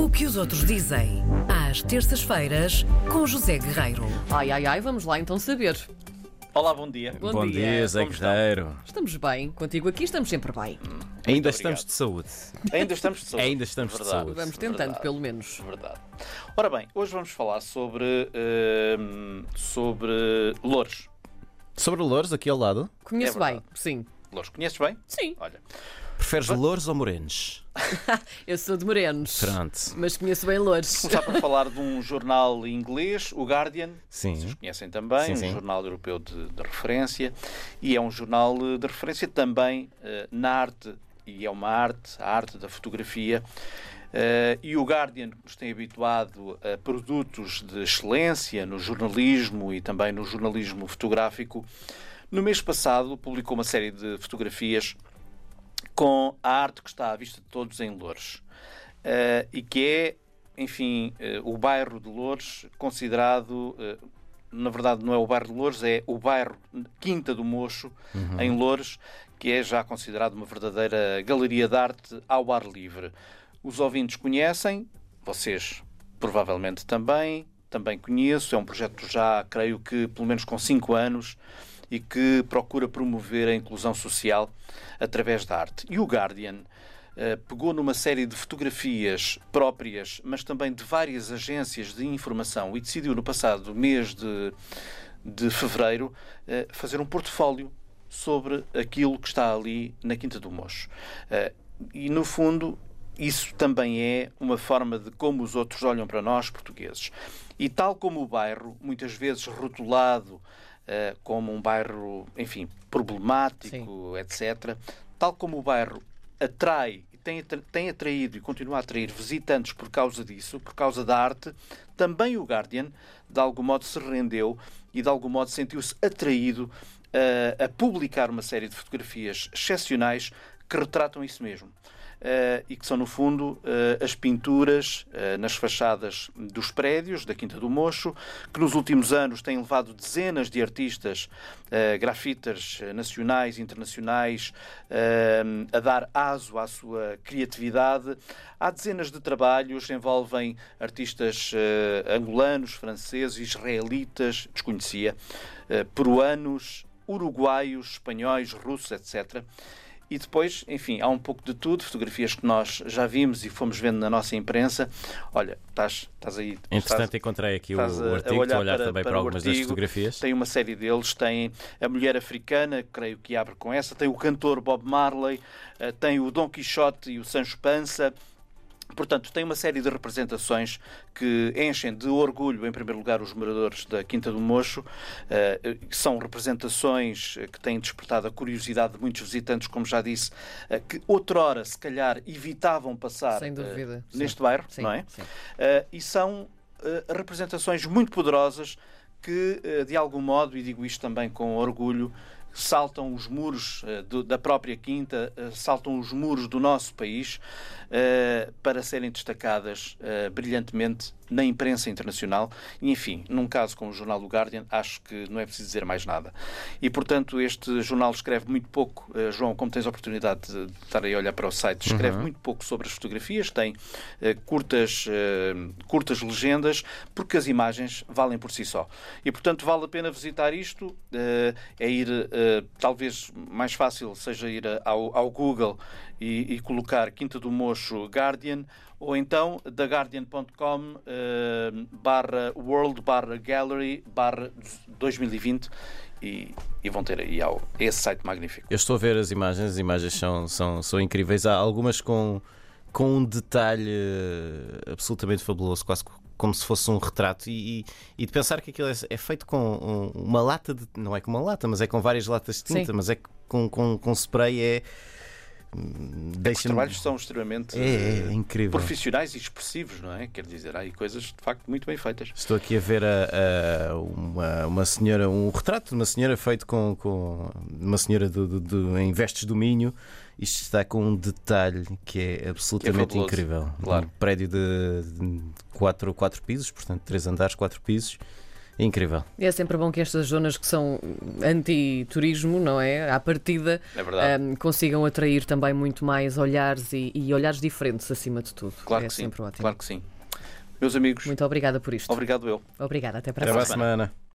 O que os outros dizem, às terças-feiras, com José Guerreiro. Ai, ai, ai, vamos lá então saber. Olá, bom dia. Bom Bom dia. dia, Zé Como? Guerreiro. Estamos bem, contigo aqui estamos sempre bem. Ainda obrigado. estamos de saúde. Ainda estamos de saúde. Ainda estamos de Verdade. saúde. Vamos tentando, Verdade. pelo menos. Verdade. Ora bem, hoje vamos falar sobre, hum, sobre louros. Sobre louros, aqui ao lado, Conheço É bem, verdade. sim. Louros, conheces bem? Sim, Olha, preferes louros ou morenos? eu sou de Morenos. Pronto. Mas conheço bem Loures. começar por falar de um jornal inglês, o Guardian. Sim. Conhecem também, Sim, um sim. jornal europeu de, de referência. E é um jornal eh, de referência também eh, na arte. E é uma arte, a arte da fotografia. Eh, e o Guardian nos tem habituado a produtos de excelência no jornalismo e também no jornalismo fotográfico. No mês passado publicou uma série de fotografias com a arte que está à vista de todos em Loures. Eh, e que é, enfim, eh, o bairro de Loures considerado, eh, na verdade não é o bairro de Loures, é o bairro Quinta do Mocho, em Loures, que é já considerado uma verdadeira galeria de arte ao ar livre. Os ouvintes conhecem, vocês provavelmente também, também conheço, é um projeto já, creio que, pelo menos com cinco anos, e que procura promover a inclusão social através da arte. E o Guardian eh, pegou numa série de fotografias próprias, mas também de várias agências de informação e decidiu no passado mês de, de fevereiro eh, fazer um portfólio sobre aquilo que está ali na Quinta do Mocho. Eh, e no fundo, isso também é uma forma de como os outros olham para nós, portugueses. E tal como o bairro, muitas vezes rotulado eh, como um bairro, enfim, problemático, etc., tal como o bairro atrai e tem, tem atraído e continua a atrair visitantes por causa disso, por causa da arte, também o Guardian, de algum modo, se rendeu e, de algum modo, sentiu-se atraído eh, a publicar uma série de fotografias excepcionais que retratam isso mesmo. Eh, e que são, no fundo, eh, as pinturas eh, nas fachadas dos prédios da Quinta do Mocho, que nos últimos anos têm levado dezenas de artistas, grafiters eh, nacionais e internacionais, a dar aso à sua criatividade. Há dezenas de trabalhos, envolvem artistas angolanos, franceses, israelitas, desconhecia, peruanos, uruguaios, espanhóis, russos, etc. E depois, enfim, há um pouco de tudo, fotografias que nós já vimos e fomos vendo na nossa imprensa. Olha, estás, estás aí. Entretanto, estás- encontrei aqui o, artigo, estou olhar a olhar para- também para para, algumas das artigo. fotografias. Tem uma série deles, tem a Mulher Africana, creio que abre com essa, tem o cantor Bob Marley, eh, tem o Dom Quixote e o Sancho Panza. Portanto, tem uma série de representações que enchem de orgulho, em primeiro lugar, os moradores da Quinta do Mocho. Eh, são representações que têm despertado a curiosidade de muitos visitantes, como já disse, eh, que outrora, se calhar, evitavam passar eh, dúvida, sim. neste bairro, Sim, não é? sim. E são representações muito poderosas que, de algum modo, e digo isto também com orgulho, saltam os muros uh, do- da própria Quinta, uh, saltam os muros do nosso país uh, para serem destacadas brilhantemente na imprensa internacional e, enfim, num caso como o jornal do Guardian, acho que não é preciso dizer mais nada. E, portanto, este jornal escreve muito pouco, João, como tens a oportunidade de estar aí a olhar para o site, escreve muito pouco sobre as fotografias, tem eh, curtas, eh, curtas legendas, porque as imagens valem por si só. E, portanto, vale a pena visitar isto. eh, é ir, eh, talvez mais fácil seja ir ao, ao Google e, e colocar Quinta do Mocho Guardian, ou então theguardian.com eh, barra world barra gallery barra 2020 e, e vão ter aí ao, esse site magnífico. Eu estou a ver as imagens, as imagens são, são, são incríveis. Há algumas com, com um detalhe eh, absolutamente fabuloso, quase como se fosse um retrato. E, e- e de pensar que aquilo é, é feito com um- uma lata de. Não é com uma lata, mas é com várias latas de tinta, Sim. mas é com, com, com spray. É. Os Deixa-me. trabalhos são extremamente É, é, eh, incrível. profissionais e expressivos, não é? Quer dizer, há aí coisas de facto muito bem feitas. Estou aqui a ver a, a- uma, uma senhora, um retrato de uma senhora feito com, com uma senhora do, do- do- em vestes do Minho. Isto está com um detalhe que é absolutamente fabuloso, incrível. claro. Um prédio de, de quatro, quatro pisos, portanto, três andares, quatro pisos. Incrível. É sempre bom que estas zonas que são anti-turismo, não é? À partida, É ahm, consigam atrair também muito mais olhares e, e olhares diferentes acima de tudo. Claro é que sim. sempre ótimo. Claro que sim. Meus amigos, Muito obrigada por isto. obrigado eu. Obrigada, até para a Até para a próxima. semana.